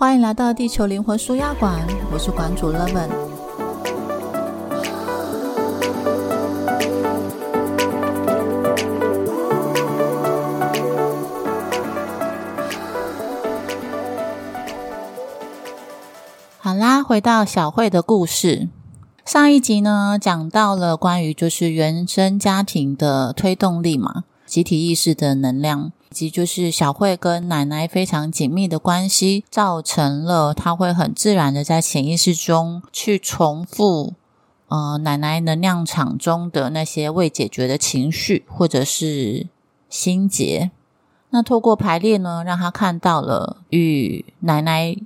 欢迎来到地球灵魂舒压馆，我是馆主 Leven。好啦，回到小慧的故事。上一集呢，讲到了关于就是原生家庭的推动力嘛，集体意识的能量。以及就是小慧跟奶奶非常紧密的关系，造成了她会很自然的在潜意识中去重复，呃，奶奶能量场中的那些未解决的情绪或者是心结。那透过排列呢，让她看到了与奶奶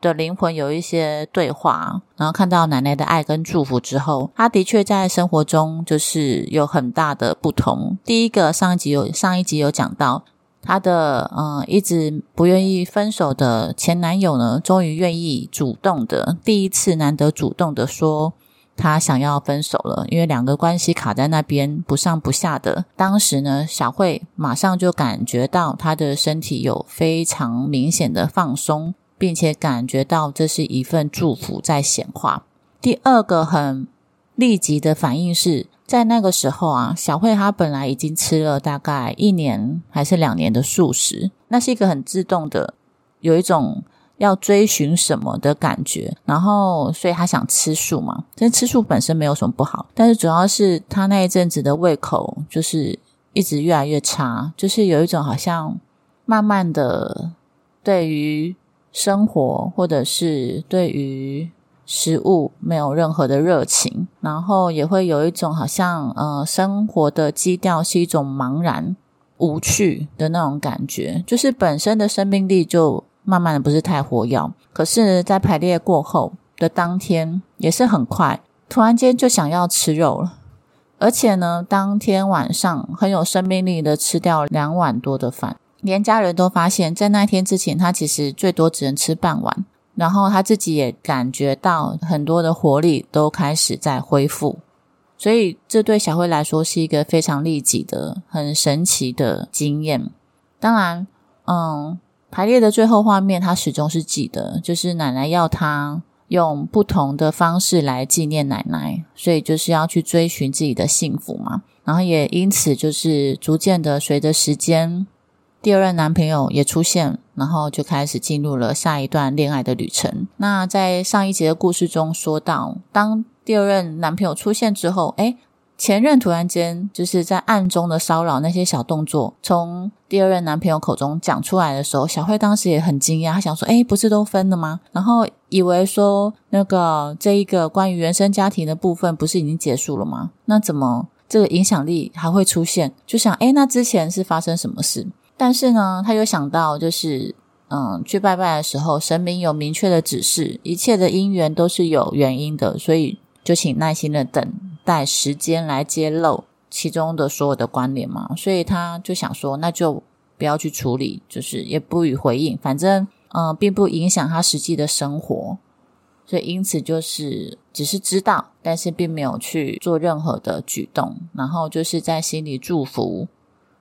的灵魂有一些对话，然后看到奶奶的爱跟祝福之后，她的确在生活中就是有很大的不同。第一个，上一集有上一集有讲到。她的嗯，一直不愿意分手的前男友呢，终于愿意主动的，第一次难得主动的说他想要分手了，因为两个关系卡在那边不上不下的。当时呢，小慧马上就感觉到她的身体有非常明显的放松，并且感觉到这是一份祝福在显化。第二个很立即的反应是。在那个时候啊，小慧她本来已经吃了大概一年还是两年的素食，那是一个很自动的，有一种要追寻什么的感觉，然后所以她想吃素嘛。但吃素本身没有什么不好，但是主要是她那一阵子的胃口就是一直越来越差，就是有一种好像慢慢的对于生活或者是对于。食物没有任何的热情，然后也会有一种好像呃生活的基调是一种茫然无趣的那种感觉，就是本身的生命力就慢慢的不是太活跃。可是，在排列过后的当天也是很快，突然间就想要吃肉了，而且呢，当天晚上很有生命力的吃掉两碗多的饭，连家人都发现，在那天之前他其实最多只能吃半碗。然后他自己也感觉到很多的活力都开始在恢复，所以这对小慧来说是一个非常利己的、很神奇的经验。当然，嗯，排列的最后画面他始终是记得，就是奶奶要他用不同的方式来纪念奶奶，所以就是要去追寻自己的幸福嘛。然后也因此就是逐渐的随着时间。第二任男朋友也出现，然后就开始进入了下一段恋爱的旅程。那在上一集的故事中说到，当第二任男朋友出现之后，哎，前任突然间就是在暗中的骚扰那些小动作，从第二任男朋友口中讲出来的时候，小慧当时也很惊讶，她想说，哎，不是都分了吗？然后以为说那个这一个关于原生家庭的部分不是已经结束了吗？那怎么这个影响力还会出现？就想，哎，那之前是发生什么事？但是呢，他又想到，就是嗯，去拜拜的时候，神明有明确的指示，一切的因缘都是有原因的，所以就请耐心的等待时间来揭露其中的所有的关联嘛。所以他就想说，那就不要去处理，就是也不予回应，反正嗯，并不影响他实际的生活，所以因此就是只是知道，但是并没有去做任何的举动，然后就是在心里祝福。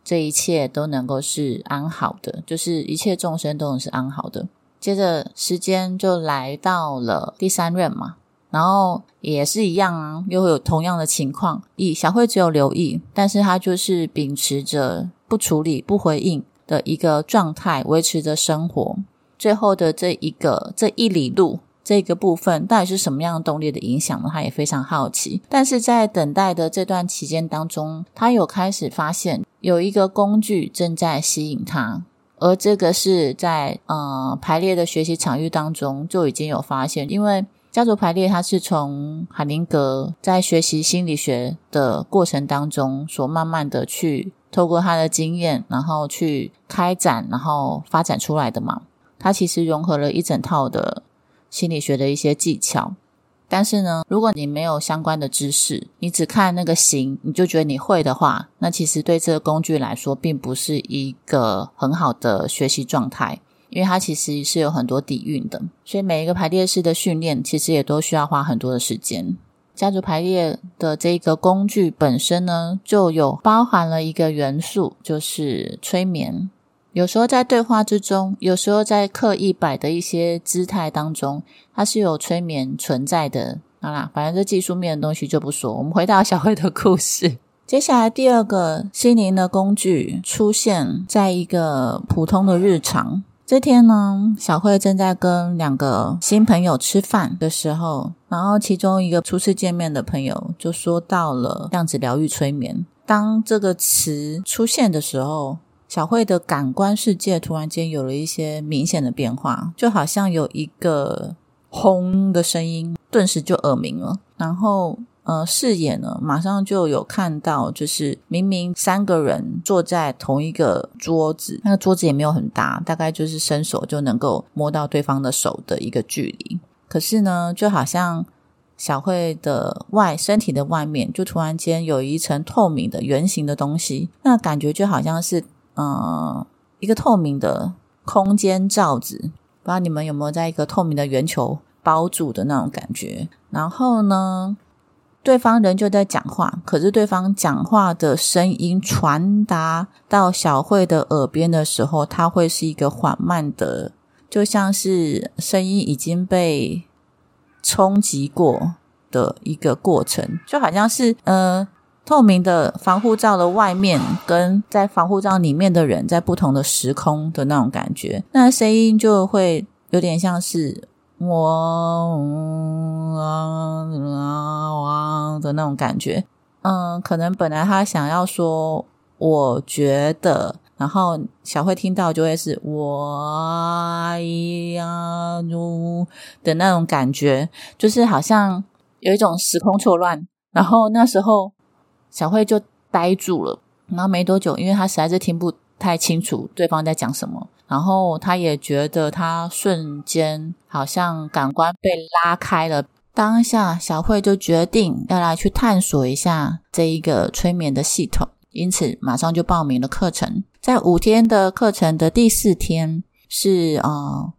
这一切都能够是安好的，就是一切众生都能是安好的。接着时间就来到了第三任嘛，然后也是一样啊，又会有同样的情况。以小慧只有留意，但是她就是秉持着不处理、不回应的一个状态，维持着生活。最后的这一个这一里路。这个部分到底是什么样的动力的影响呢？他也非常好奇。但是在等待的这段期间当中，他有开始发现有一个工具正在吸引他，而这个是在呃排列的学习场域当中就已经有发现。因为家族排列，它是从海灵格在学习心理学的过程当中所慢慢的去透过他的经验，然后去开展，然后发展出来的嘛。它其实融合了一整套的。心理学的一些技巧，但是呢，如果你没有相关的知识，你只看那个形，你就觉得你会的话，那其实对这个工具来说，并不是一个很好的学习状态，因为它其实是有很多底蕴的。所以每一个排列式的训练，其实也都需要花很多的时间。家族排列的这个工具本身呢，就有包含了一个元素，就是催眠。有时候在对话之中，有时候在刻意摆的一些姿态当中，它是有催眠存在的。好啦，反正这技术面的东西就不说。我们回到小慧的故事。接下来第二个心灵的工具出现在一个普通的日常。这天呢，小慧正在跟两个新朋友吃饭的时候，然后其中一个初次见面的朋友就说到了量子疗愈催眠。当这个词出现的时候，小慧的感官世界突然间有了一些明显的变化，就好像有一个轰的声音，顿时就耳鸣了。然后，呃，视野呢，马上就有看到，就是明明三个人坐在同一个桌子，那个桌子也没有很大，大概就是伸手就能够摸到对方的手的一个距离。可是呢，就好像小慧的外身体的外面，就突然间有一层透明的圆形的东西，那感觉就好像是。嗯，一个透明的空间罩子，不知道你们有没有在一个透明的圆球包住的那种感觉。然后呢，对方人就在讲话，可是对方讲话的声音传达到小慧的耳边的时候，它会是一个缓慢的，就像是声音已经被冲击过的一个过程，就好像是呃。透明的防护罩的外面，跟在防护罩里面的人在不同的时空的那种感觉，那声音就会有点像是我啊啊的那种感觉。嗯，可能本来他想要说我觉得，然后小慧听到就会是我呀如的那种感觉，就是好像有一种时空错乱，然后那时候。小慧就呆住了，然后没多久，因为她实在是听不太清楚对方在讲什么，然后她也觉得她瞬间好像感官被拉开了。当下，小慧就决定要来去探索一下这一个催眠的系统，因此马上就报名了课程。在五天的课程的第四天是呃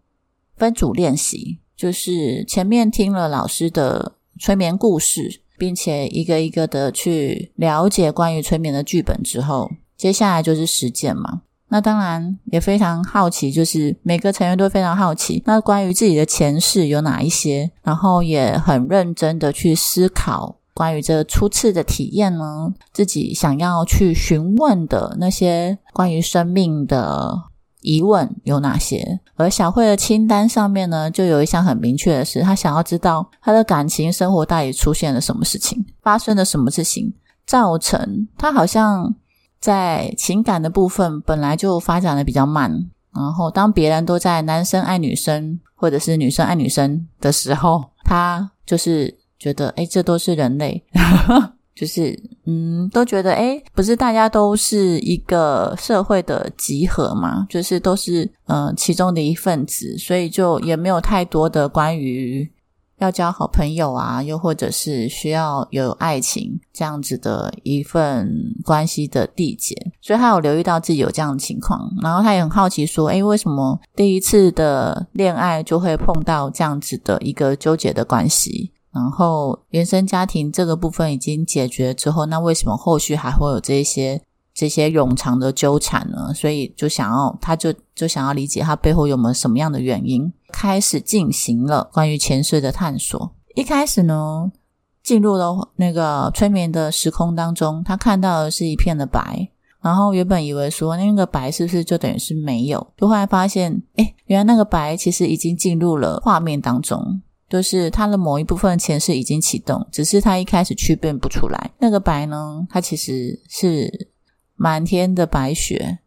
分组练习，就是前面听了老师的催眠故事。并且一个一个的去了解关于催眠的剧本之后，接下来就是实践嘛。那当然也非常好奇，就是每个成员都非常好奇，那关于自己的前世有哪一些，然后也很认真的去思考关于这初次的体验呢，自己想要去询问的那些关于生命的。疑问有哪些？而小慧的清单上面呢，就有一项很明确的是，她想要知道她的感情生活到底出现了什么事情，发生了什么事情，造成她好像在情感的部分本来就发展的比较慢。然后，当别人都在男生爱女生，或者是女生爱女生的时候，她就是觉得，哎，这都是人类。就是，嗯，都觉得，哎，不是大家都是一个社会的集合嘛？就是都是，嗯，其中的一份子，所以就也没有太多的关于要交好朋友啊，又或者是需要有爱情这样子的一份关系的缔结。所以他有留意到自己有这样的情况，然后他也很好奇说，哎，为什么第一次的恋爱就会碰到这样子的一个纠结的关系？然后原生家庭这个部分已经解决之后，那为什么后续还会有这些这些冗长的纠缠呢？所以就想要，他就就想要理解他背后有没有什么样的原因，开始进行了关于前世的探索。一开始呢，进入了那个催眠的时空当中，他看到的是一片的白，然后原本以为说那个白是不是就等于是没有，就后来发现，哎，原来那个白其实已经进入了画面当中。就是他的某一部分前世已经启动，只是他一开始区辨不出来。那个白呢，它其实是满天的白雪，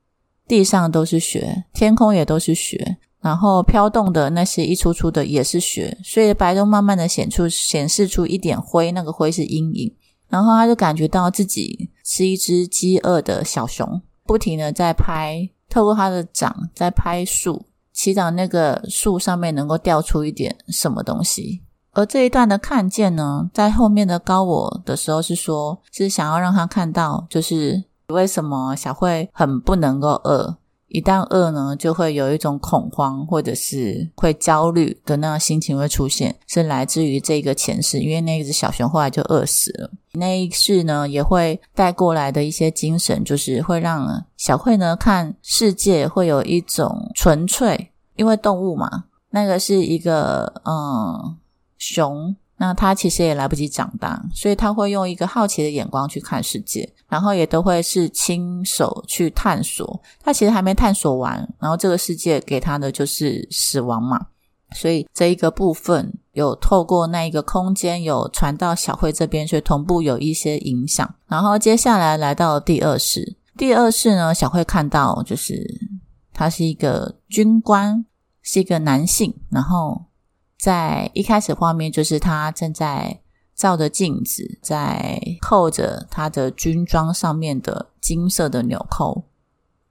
地上都是雪，天空也都是雪，然后飘动的那些一簇簇的也是雪，所以白中慢慢的显出显示出一点灰，那个灰是阴影。然后他就感觉到自己是一只饥饿的小熊，不停的在拍，透过它的掌在拍树。祈祷那个树上面能够掉出一点什么东西，而这一段的看见呢，在后面的高我的时候是说，是想要让他看到，就是为什么小慧很不能够饿，一旦饿呢，就会有一种恐慌或者是会焦虑的那样心情会出现，是来自于这个前世，因为那一只小熊后来就饿死了。那一世呢，也会带过来的一些精神，就是会让小慧呢看世界会有一种纯粹，因为动物嘛，那个是一个嗯熊。那他其实也来不及长大，所以他会用一个好奇的眼光去看世界，然后也都会是亲手去探索。他其实还没探索完，然后这个世界给他的就是死亡嘛。所以这一个部分有透过那一个空间有传到小慧这边，所以同步有一些影响。然后接下来来到第二世，第二世呢，小慧看到就是他是一个军官，是一个男性，然后。在一开始画面，就是他正在照着镜子，在扣着他的军装上面的金色的纽扣，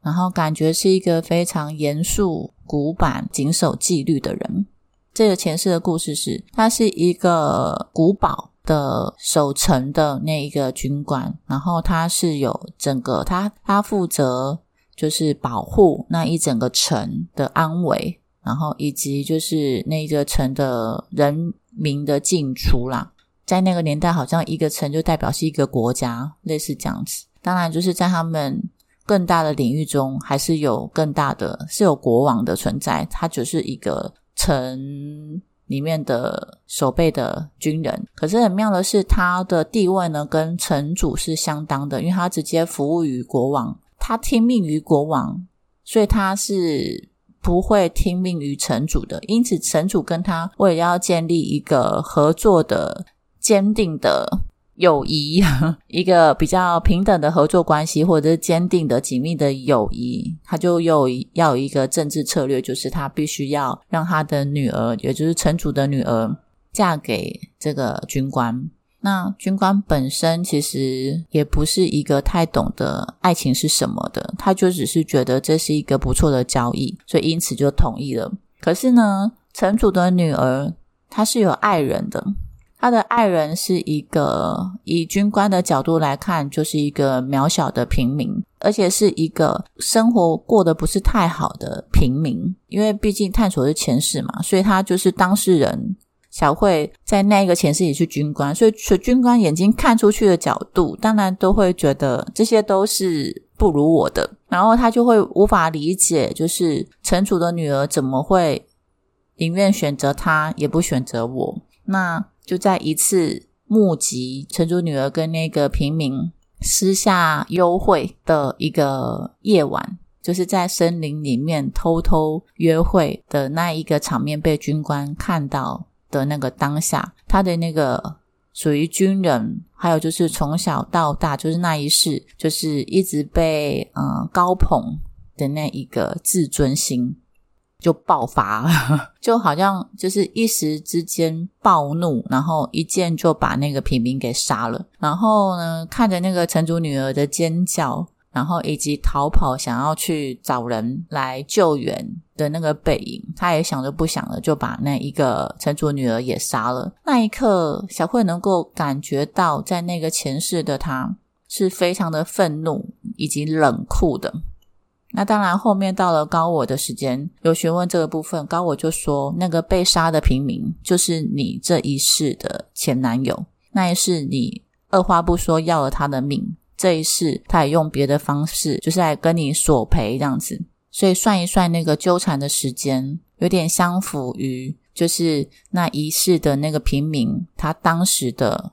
然后感觉是一个非常严肃、古板、谨守纪律的人。这个前世的故事是，他是一个古堡的守城的那一个军官，然后他是有整个他他负责就是保护那一整个城的安危。然后以及就是那个城的人民的进出啦，在那个年代，好像一个城就代表是一个国家，类似这样子。当然，就是在他们更大的领域中，还是有更大的是有国王的存在，他只是一个城里面的守备的军人。可是很妙的是，他的地位呢跟城主是相当的，因为他直接服务于国王，他听命于国王，所以他是。不会听命于城主的，因此城主跟他为了要建立一个合作的、坚定的友谊，一个比较平等的合作关系，或者是坚定的、紧密的友谊，他就又要有一个政治策略，就是他必须要让他的女儿，也就是城主的女儿，嫁给这个军官。那军官本身其实也不是一个太懂得爱情是什么的，他就只是觉得这是一个不错的交易，所以因此就同意了。可是呢，城主的女儿她是有爱人的，她的爱人是一个以军官的角度来看，就是一个渺小的平民，而且是一个生活过得不是太好的平民，因为毕竟探索是前世嘛，所以他就是当事人。小慧在那一个前世也是军官，所以军官眼睛看出去的角度，当然都会觉得这些都是不如我的，然后他就会无法理解，就是城主的女儿怎么会宁愿选择他，也不选择我。那就在一次目击城主女儿跟那个平民私下幽会的一个夜晚，就是在森林里面偷偷约会的那一个场面，被军官看到。的那个当下，他的那个属于军人，还有就是从小到大，就是那一世，就是一直被嗯高捧的那一个自尊心就爆发了，就好像就是一时之间暴怒，然后一剑就把那个平民给杀了，然后呢，看着那个城主女儿的尖叫。然后以及逃跑，想要去找人来救援的那个背影，他也想着不想的，就把那一个城主女儿也杀了。那一刻，小慧能够感觉到，在那个前世的他是非常的愤怒以及冷酷的。那当然，后面到了高我的时间，有询问这个部分，高我就说，那个被杀的平民就是你这一世的前男友，那一世你二话不说要了他的命。这一世，他也用别的方式，就是来跟你索赔这样子。所以算一算那个纠缠的时间，有点相符于就是那一世的那个平民他当时的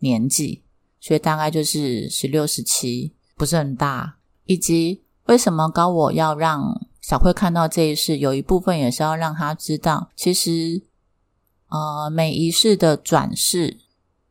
年纪，所以大概就是十六、十七，不是很大。以及为什么高我要让小慧看到这一世，有一部分也是要让他知道，其实呃每一世的转世。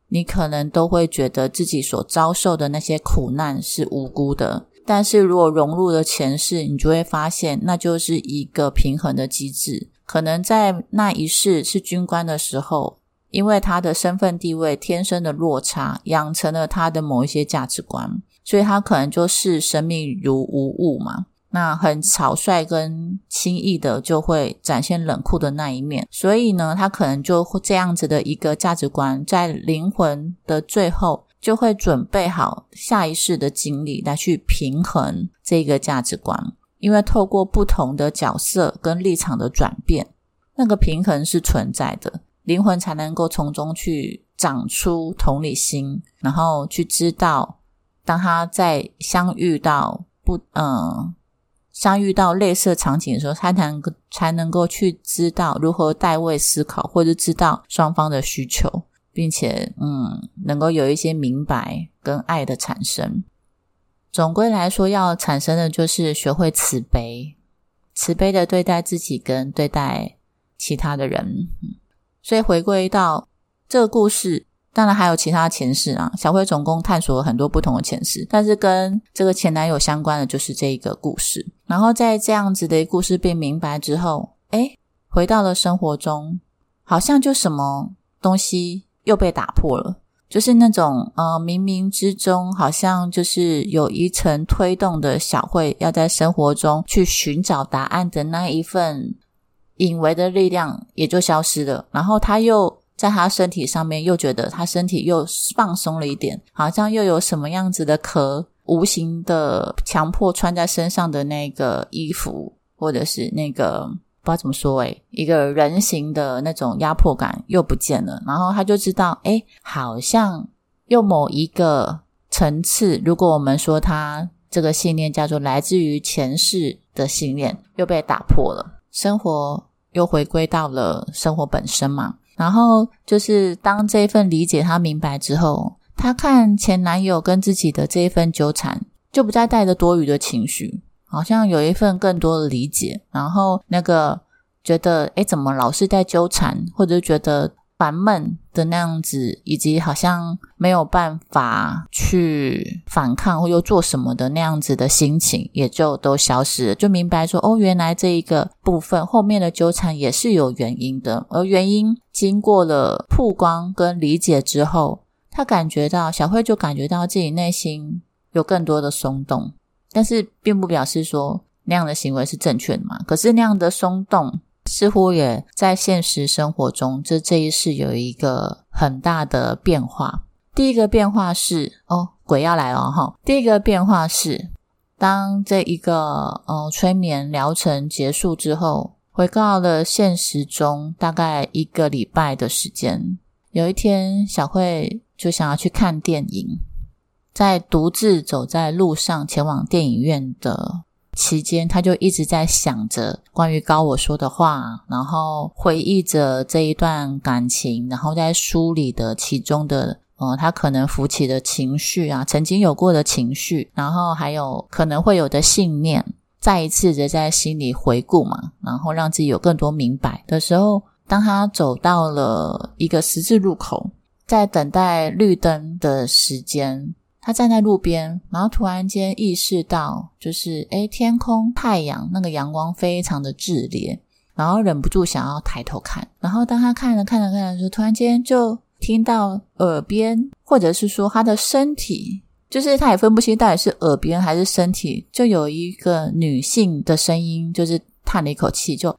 你可能都会觉得自己所遭受的那些苦难是无辜的，但是如果融入了前世，你就会发现，那就是一个平衡的机制。可能在那一世是军官的时候，因为他的身份地位天生的落差，养成了他的某一些价值观，所以他可能就视生命如无物嘛。那很草率跟轻易的就会展现冷酷的那一面，所以呢，他可能就会这样子的一个价值观，在灵魂的最后就会准备好下一世的经历来去平衡这个价值观。因为透过不同的角色跟立场的转变，那个平衡是存在的，灵魂才能够从中去长出同理心，然后去知道，当他在相遇到不嗯相遇到类似场景的时候，他才能才能够去知道如何代位思考，或者知道双方的需求，并且嗯能够有一些明白跟爱的产生。总归来说，要产生的就是学会慈悲，慈悲的对待自己跟对待其他的人。所以回归到这个故事，当然还有其他前世啊。小慧总共探索了很多不同的前世，但是跟这个前男友相关的就是这一个故事。然后在这样子的故事被明白之后，哎，回到了生活中，好像就什么东西又被打破了。就是那种呃，冥冥之中好像就是有一层推动的小慧，要在生活中去寻找答案的那一份隐微的力量也就消失了。然后他又在他身体上面又觉得他身体又放松了一点，好像又有什么样子的壳无形的强迫穿在身上的那个衣服，或者是那个。不知道怎么说诶，一个人形的那种压迫感又不见了，然后他就知道，诶，好像又某一个层次，如果我们说他这个信念叫做来自于前世的信念，又被打破了，生活又回归到了生活本身嘛。然后就是当这一份理解他明白之后，他看前男友跟自己的这一份纠缠，就不再带着多余的情绪。好像有一份更多的理解，然后那个觉得哎，怎么老是在纠缠，或者觉得烦闷的那样子，以及好像没有办法去反抗或又做什么的那样子的心情，也就都消失了。就明白说，哦，原来这一个部分后面的纠缠也是有原因的，而原因经过了曝光跟理解之后，他感觉到小慧就感觉到自己内心有更多的松动。但是并不表示说那样的行为是正确的嘛？可是那样的松动似乎也在现实生活中，这这一世有一个很大的变化。第一个变化是哦，鬼要来了哈！第一个变化是，当这一个呃催眠疗程结束之后，回到了现实中，大概一个礼拜的时间。有一天，小慧就想要去看电影。在独自走在路上前往电影院的期间，他就一直在想着关于高我说的话，然后回忆着这一段感情，然后在梳理的其中的呃，他可能浮起的情绪啊，曾经有过的情绪，然后还有可能会有的信念，再一次的在心里回顾嘛，然后让自己有更多明白的时候，当他走到了一个十字路口，在等待绿灯的时间。他站在路边，然后突然间意识到，就是诶天空太阳那个阳光非常的炽烈，然后忍不住想要抬头看。然后当他看着看着看着，就突然间就听到耳边，或者是说他的身体，就是他也分不清到底是耳边还是身体，就有一个女性的声音，就是叹了一口气，就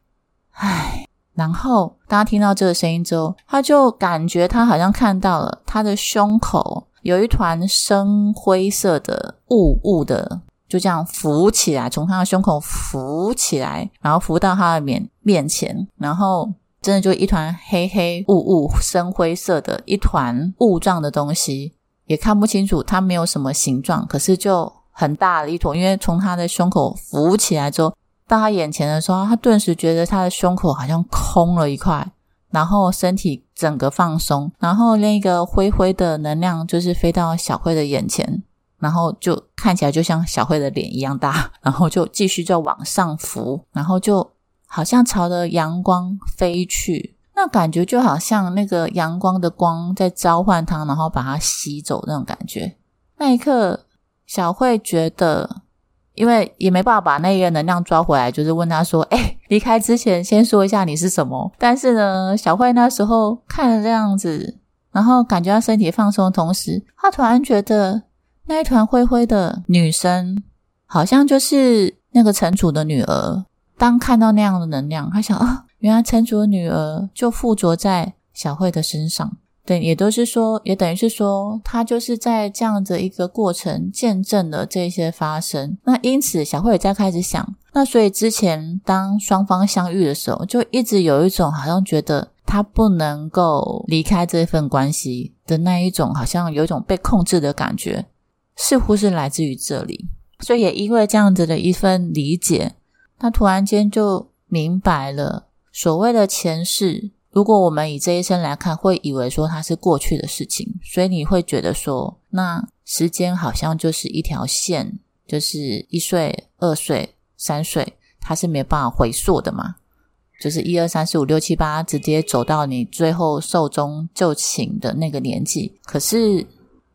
唉。然后当他听到这个声音之后，他就感觉他好像看到了他的胸口。有一团深灰色的雾雾的，就这样浮起来，从他的胸口浮起来，然后浮到他的面面前，然后真的就一团黑黑雾雾、深灰色的一团雾状的东西，也看不清楚它没有什么形状，可是就很大的一坨，因为从他的胸口浮起来之后，到他眼前的时候，他顿时觉得他的胸口好像空了一块。然后身体整个放松，然后那个灰灰的能量就是飞到小慧的眼前，然后就看起来就像小慧的脸一样大，然后就继续就往上浮，然后就好像朝着阳光飞去，那感觉就好像那个阳光的光在召唤它，然后把它吸走那种感觉。那一刻，小慧觉得。因为也没办法把那个能量抓回来，就是问他说：“哎，离开之前先说一下你是什么。”但是呢，小慧那时候看了这样子，然后感觉到身体放松的同时，她突然觉得那一团灰灰的女生好像就是那个城主的女儿。当看到那样的能量，她想啊，原来城主的女儿就附着在小慧的身上。等，也都是说，也等于是说，他就是在这样的一个过程见证了这些发生。那因此，小慧也在开始想，那所以之前当双方相遇的时候，就一直有一种好像觉得他不能够离开这份关系的那一种，好像有一种被控制的感觉，似乎是来自于这里。所以也因为这样子的一份理解，他突然间就明白了所谓的前世。如果我们以这一生来看，会以为说它是过去的事情，所以你会觉得说，那时间好像就是一条线，就是一岁、二岁、三岁，它是没办法回溯的嘛？就是一二三四五六七八，直接走到你最后寿终就寝的那个年纪。可是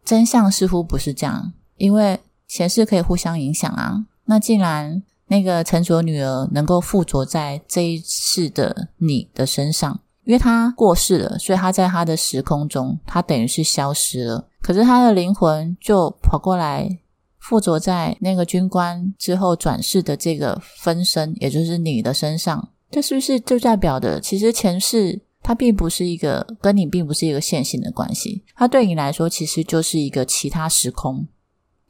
真相似乎不是这样，因为前世可以互相影响啊。那既然那个成熟女儿能够附着在这一世的你的身上。因为他过世了，所以他在他的时空中，他等于是消失了。可是他的灵魂就跑过来附着在那个军官之后转世的这个分身，也就是你的身上。这是不是就代表的，其实前世它并不是一个跟你并不是一个线性的关系，它对你来说其实就是一个其他时空，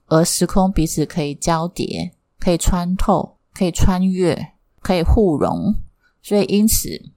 而时空彼此可以交叠、可以穿透、可以穿越、可以互融，所以因此。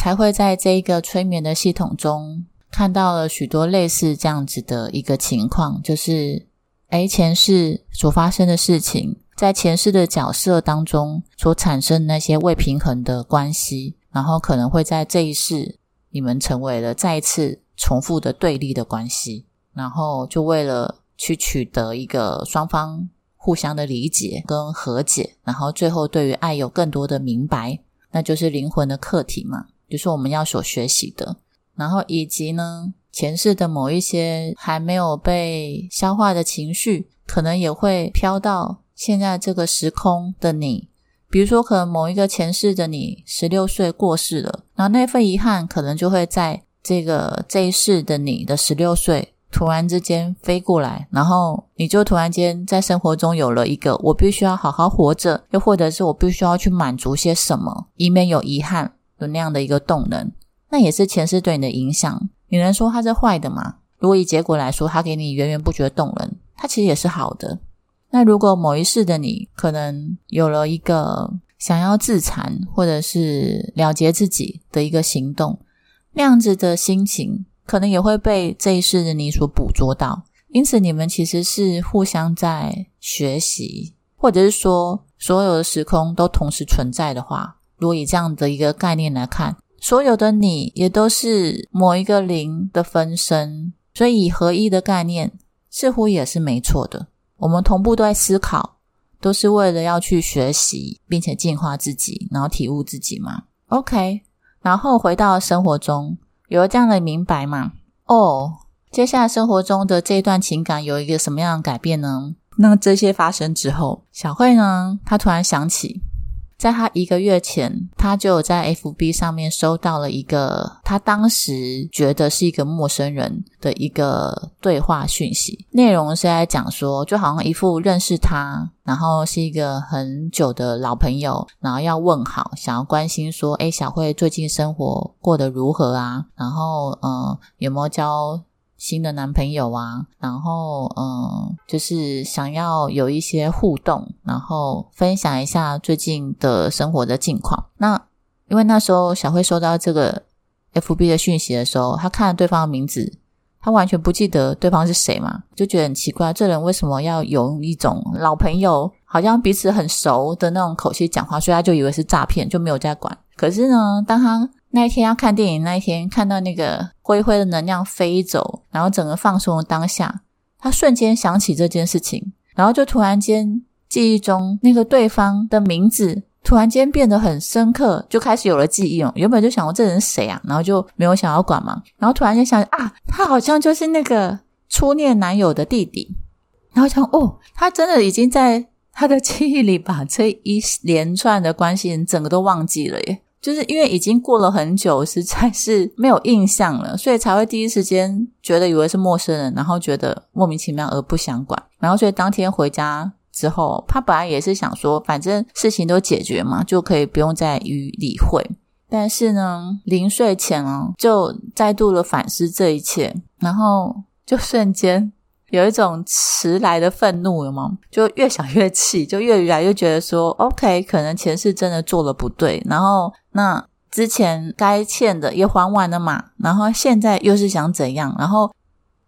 才会在这一个催眠的系统中看到了许多类似这样子的一个情况，就是，诶前世所发生的事情，在前世的角色当中所产生那些未平衡的关系，然后可能会在这一世你们成为了再一次重复的对立的关系，然后就为了去取得一个双方互相的理解跟和解，然后最后对于爱有更多的明白，那就是灵魂的课题嘛。就是我们要所学习的，然后以及呢，前世的某一些还没有被消化的情绪，可能也会飘到现在这个时空的你。比如说，可能某一个前世的你十六岁过世了，然后那份遗憾可能就会在这个这一世的你的十六岁突然之间飞过来，然后你就突然间在生活中有了一个我必须要好好活着，又或者是我必须要去满足些什么，以免有遗憾。有那样的一个动能，那也是前世对你的影响。你能说它是坏的吗？如果以结果来说，它给你源源不绝的动能，它其实也是好的。那如果某一世的你可能有了一个想要自残或者是了结自己的一个行动，那样子的心情可能也会被这一世的你所捕捉到。因此，你们其实是互相在学习，或者是说所有的时空都同时存在的话。如果以这样的一个概念来看，所有的你也都是某一个零的分身，所以以合一的概念似乎也是没错的。我们同步都在思考，都是为了要去学习，并且进化自己，然后体悟自己嘛。OK，然后回到生活中，有了这样的明白嘛？哦，接下来生活中的这段情感有一个什么样的改变呢？那这些发生之后，小慧呢，她突然想起。在他一个月前，他就在 FB 上面收到了一个他当时觉得是一个陌生人的一个对话讯息，内容是在讲说，就好像一副认识他，然后是一个很久的老朋友，然后要问好，想要关心说，哎，小慧最近生活过得如何啊？然后，嗯，有没有交？新的男朋友啊，然后嗯，就是想要有一些互动，然后分享一下最近的生活的近况。那因为那时候小慧收到这个 F B 的讯息的时候，她看了对方的名字，她完全不记得对方是谁嘛，就觉得很奇怪，这人为什么要用一种老朋友，好像彼此很熟的那种口气讲话，所以她就以为是诈骗，就没有再管。可是呢，当她那一天要看电影，那一天看到那个灰灰的能量飞走，然后整个放松的当下，他瞬间想起这件事情，然后就突然间记忆中那个对方的名字突然间变得很深刻，就开始有了记忆哦。原本就想过这人谁啊，然后就没有想要管嘛，然后突然间想啊，他好像就是那个初恋男友的弟弟，然后想哦，他真的已经在他的记忆里把这一连串的关系整个都忘记了耶。就是因为已经过了很久，实在是没有印象了，所以才会第一时间觉得以为是陌生人，然后觉得莫名其妙而不想管。然后所以当天回家之后，他本来也是想说，反正事情都解决嘛，就可以不用再予理会。但是呢，临睡前哦，就再度的反思这一切，然后就瞬间有一种迟来的愤怒，了吗？就越想越气，就越来越觉得说，OK，可能前世真的做了不对，然后那之前该欠的也还完了嘛，然后现在又是想怎样？然后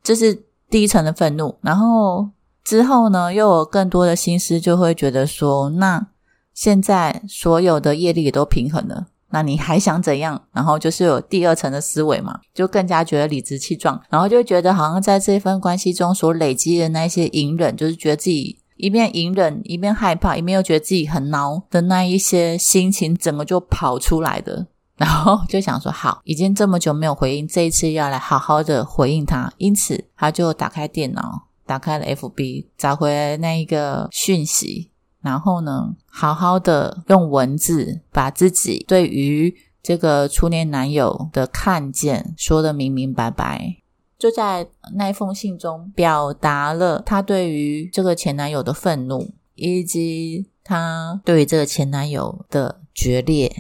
这是第一层的愤怒，然后之后呢，又有更多的心思，就会觉得说，那现在所有的业力也都平衡了。那你还想怎样？然后就是有第二层的思维嘛，就更加觉得理直气壮，然后就觉得好像在这份关系中所累积的那些隐忍，就是觉得自己一边隐忍，一边害怕，一边又觉得自己很孬的那一些心情，整个就跑出来的。然后就想说，好，已经这么久没有回应，这一次要来好好的回应他。因此，他就打开电脑，打开了 FB，找回来那一个讯息。然后呢，好好的用文字把自己对于这个初恋男友的看见说的明明白白，就在那一封信中表达了他对于这个前男友的愤怒，以及他对于这个前男友的决裂，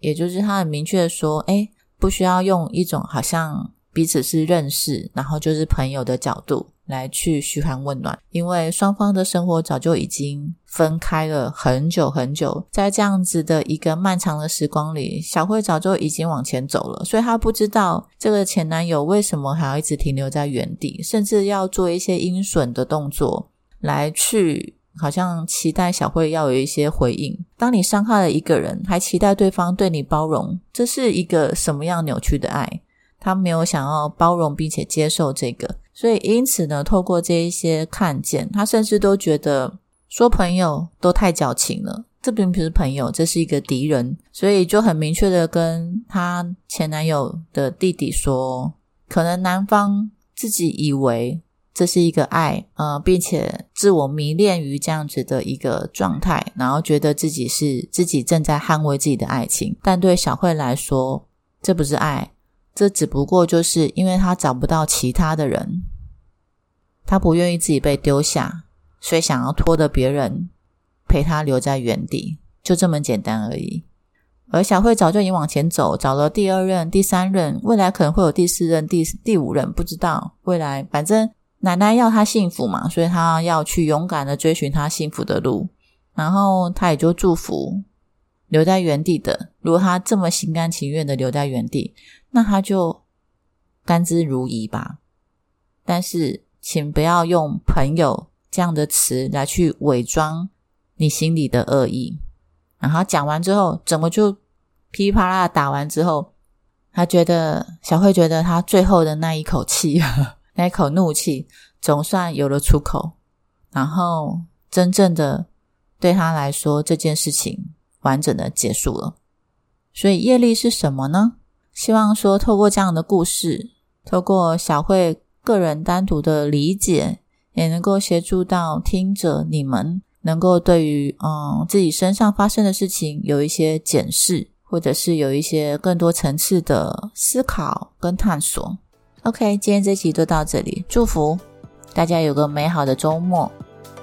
也就是他很明确的说，哎，不需要用一种好像彼此是认识，然后就是朋友的角度。来去嘘寒问暖，因为双方的生活早就已经分开了很久很久，在这样子的一个漫长的时光里，小慧早就已经往前走了，所以她不知道这个前男友为什么还要一直停留在原地，甚至要做一些阴损的动作来去，好像期待小慧要有一些回应。当你伤害了一个人，还期待对方对你包容，这是一个什么样扭曲的爱？他没有想要包容并且接受这个。所以，因此呢，透过这一些看见，他甚至都觉得说朋友都太矫情了，这并不是朋友，这是一个敌人。所以就很明确的跟他前男友的弟弟说，可能男方自己以为这是一个爱，呃，并且自我迷恋于这样子的一个状态，然后觉得自己是自己正在捍卫自己的爱情。但对小慧来说，这不是爱。这只不过就是因为他找不到其他的人，他不愿意自己被丢下，所以想要拖着别人陪他留在原地，就这么简单而已。而小慧早就已经往前走，找了第二任、第三任，未来可能会有第四任、第第五任，不知道未来。反正奶奶要他幸福嘛，所以他要去勇敢的追寻他幸福的路，然后他也就祝福留在原地的。如果他这么心甘情愿的留在原地。那他就甘之如饴吧，但是请不要用“朋友”这样的词来去伪装你心里的恶意。然后讲完之后，整个就噼里啪啦打完之后，他觉得小慧觉得他最后的那一口气，那一口怒气总算有了出口，然后真正的对他来说这件事情完整的结束了。所以业力是什么呢？希望说，透过这样的故事，透过小慧个人单独的理解，也能够协助到听者你们，能够对于嗯自己身上发生的事情有一些检视，或者是有一些更多层次的思考跟探索。OK，今天这期就到这里，祝福大家有个美好的周末，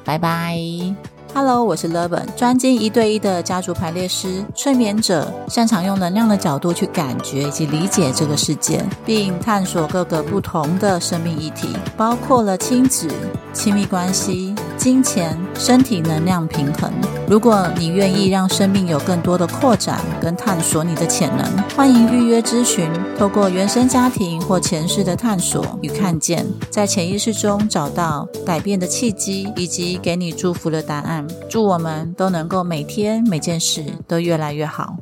拜拜。Hello，我是 Levin，专精一对一的家族排列师、催眠者，擅长用能量的角度去感觉以及理解这个世界，并探索各个不同的生命议题，包括了亲子、亲密关系、金钱、身体能量平衡。如果你愿意让生命有更多的扩展跟探索你的潜能，欢迎预约咨询。透过原生家庭或前世的探索与看见，在潜意识中找到改变的契机，以及给你祝福的答案。祝我们都能够每天每件事都越来越好。